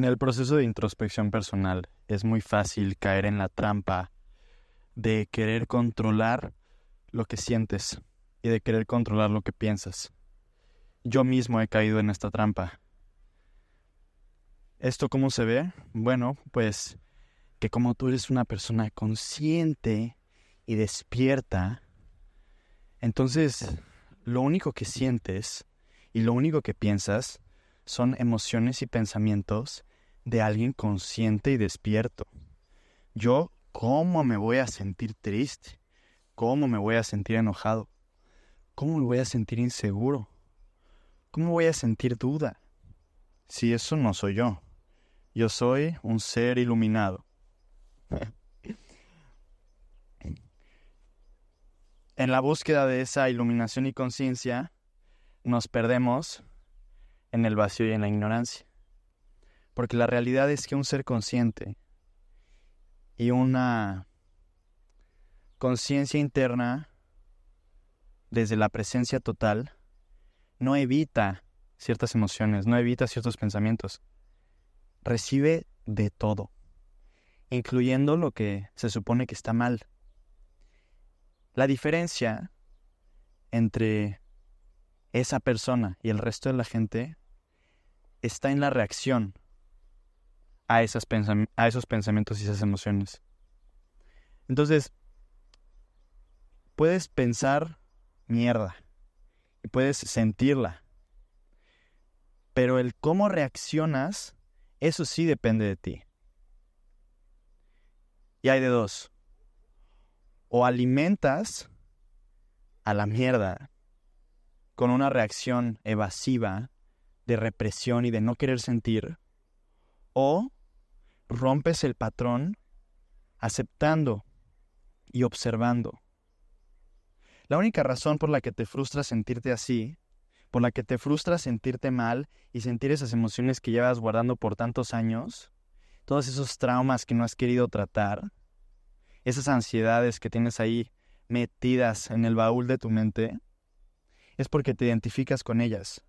En el proceso de introspección personal es muy fácil caer en la trampa de querer controlar lo que sientes y de querer controlar lo que piensas. Yo mismo he caído en esta trampa. ¿Esto cómo se ve? Bueno, pues que como tú eres una persona consciente y despierta, entonces lo único que sientes y lo único que piensas son emociones y pensamientos de alguien consciente y despierto. Yo, ¿cómo me voy a sentir triste? ¿Cómo me voy a sentir enojado? ¿Cómo me voy a sentir inseguro? ¿Cómo voy a sentir duda? Si eso no soy yo. Yo soy un ser iluminado. en la búsqueda de esa iluminación y conciencia, nos perdemos en el vacío y en la ignorancia. Porque la realidad es que un ser consciente y una conciencia interna desde la presencia total no evita ciertas emociones, no evita ciertos pensamientos. Recibe de todo, incluyendo lo que se supone que está mal. La diferencia entre esa persona y el resto de la gente está en la reacción a, a esos pensamientos y esas emociones. Entonces, puedes pensar mierda y puedes sentirla, pero el cómo reaccionas, eso sí depende de ti. Y hay de dos. O alimentas a la mierda con una reacción evasiva de represión y de no querer sentir, o rompes el patrón aceptando y observando. La única razón por la que te frustra sentirte así, por la que te frustra sentirte mal y sentir esas emociones que llevas guardando por tantos años, todos esos traumas que no has querido tratar, esas ansiedades que tienes ahí metidas en el baúl de tu mente, es porque te identificas con ellas.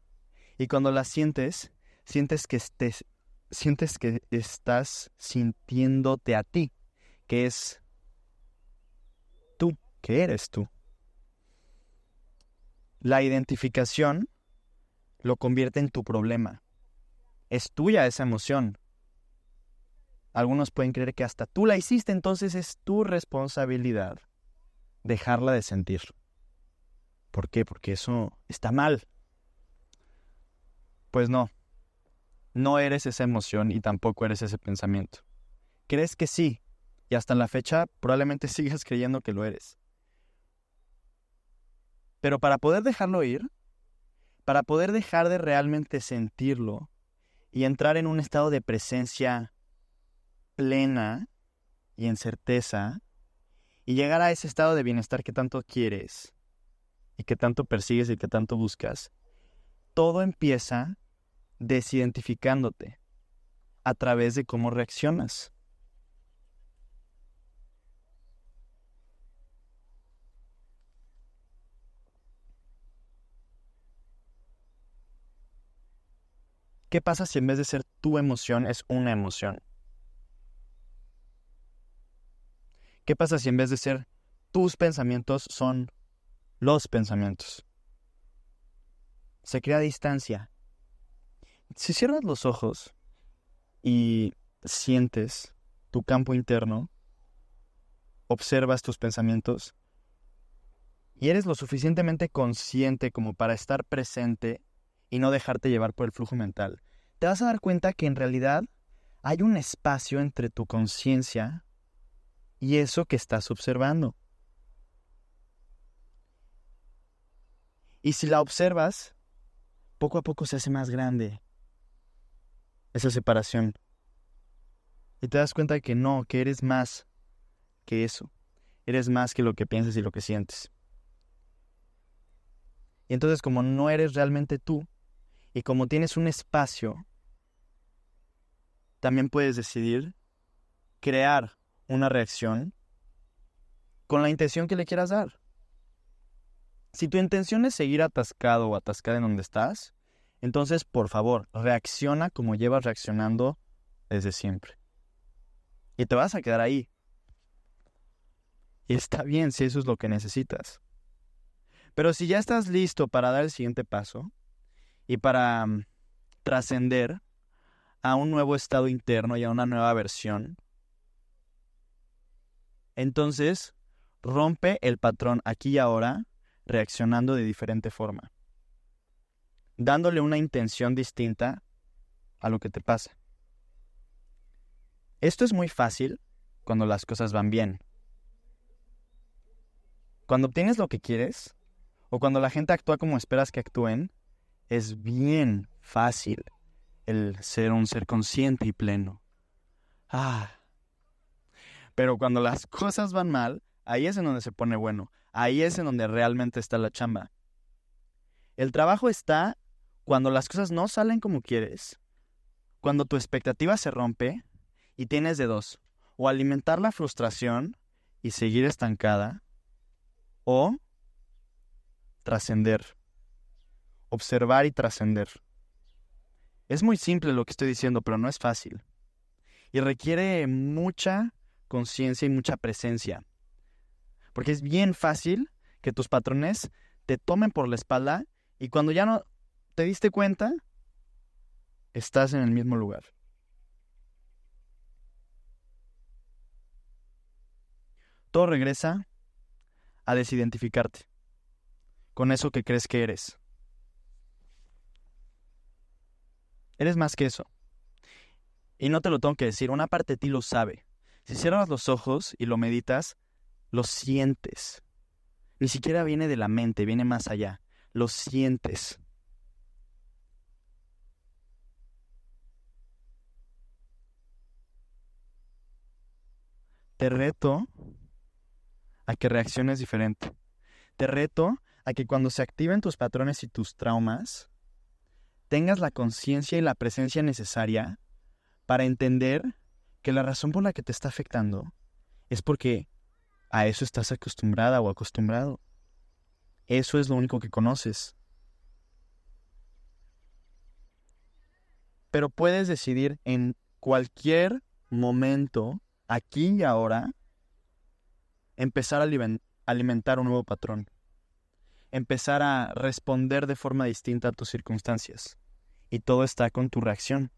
Y cuando las sientes, sientes que estés, sientes que estás sintiéndote a ti, que es tú, que eres tú. La identificación lo convierte en tu problema. Es tuya esa emoción. Algunos pueden creer que hasta tú la hiciste, entonces es tu responsabilidad dejarla de sentir. ¿Por qué? Porque eso está mal. Pues no. No eres esa emoción y tampoco eres ese pensamiento. Crees que sí, y hasta en la fecha probablemente sigas creyendo que lo eres. Pero para poder dejarlo ir, para poder dejar de realmente sentirlo y entrar en un estado de presencia plena y en certeza, y llegar a ese estado de bienestar que tanto quieres, y que tanto persigues y que tanto buscas, todo empieza desidentificándote a través de cómo reaccionas. ¿Qué pasa si en vez de ser tu emoción es una emoción? ¿Qué pasa si en vez de ser tus pensamientos son los pensamientos. Se crea distancia. Si cierras los ojos y sientes tu campo interno, observas tus pensamientos y eres lo suficientemente consciente como para estar presente y no dejarte llevar por el flujo mental, te vas a dar cuenta que en realidad hay un espacio entre tu conciencia y eso que estás observando. Y si la observas, poco a poco se hace más grande esa separación. Y te das cuenta de que no, que eres más que eso. Eres más que lo que piensas y lo que sientes. Y entonces como no eres realmente tú, y como tienes un espacio, también puedes decidir crear una reacción con la intención que le quieras dar. Si tu intención es seguir atascado o atascada en donde estás, entonces por favor reacciona como llevas reaccionando desde siempre. Y te vas a quedar ahí. Y está bien si eso es lo que necesitas. Pero si ya estás listo para dar el siguiente paso y para mm, trascender a un nuevo estado interno y a una nueva versión, entonces rompe el patrón aquí y ahora reaccionando de diferente forma, dándole una intención distinta a lo que te pasa. Esto es muy fácil cuando las cosas van bien. Cuando obtienes lo que quieres, o cuando la gente actúa como esperas que actúen, es bien fácil el ser un ser consciente y pleno. Ah. Pero cuando las cosas van mal, ahí es en donde se pone bueno. Ahí es en donde realmente está la chamba. El trabajo está cuando las cosas no salen como quieres, cuando tu expectativa se rompe y tienes de dos, o alimentar la frustración y seguir estancada, o trascender, observar y trascender. Es muy simple lo que estoy diciendo, pero no es fácil. Y requiere mucha conciencia y mucha presencia. Porque es bien fácil que tus patrones te tomen por la espalda y cuando ya no te diste cuenta, estás en el mismo lugar. Todo regresa a desidentificarte con eso que crees que eres. Eres más que eso. Y no te lo tengo que decir, una parte de ti lo sabe. Si cierras los ojos y lo meditas, lo sientes. Ni siquiera viene de la mente, viene más allá. Lo sientes. Te reto a que reacciones diferente. Te reto a que cuando se activen tus patrones y tus traumas, tengas la conciencia y la presencia necesaria para entender que la razón por la que te está afectando es porque a eso estás acostumbrada o acostumbrado. Eso es lo único que conoces. Pero puedes decidir en cualquier momento, aquí y ahora, empezar a alimentar un nuevo patrón. Empezar a responder de forma distinta a tus circunstancias. Y todo está con tu reacción.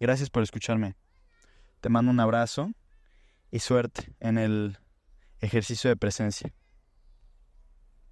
Gracias por escucharme. Te mando un abrazo y suerte en el ejercicio de presencia.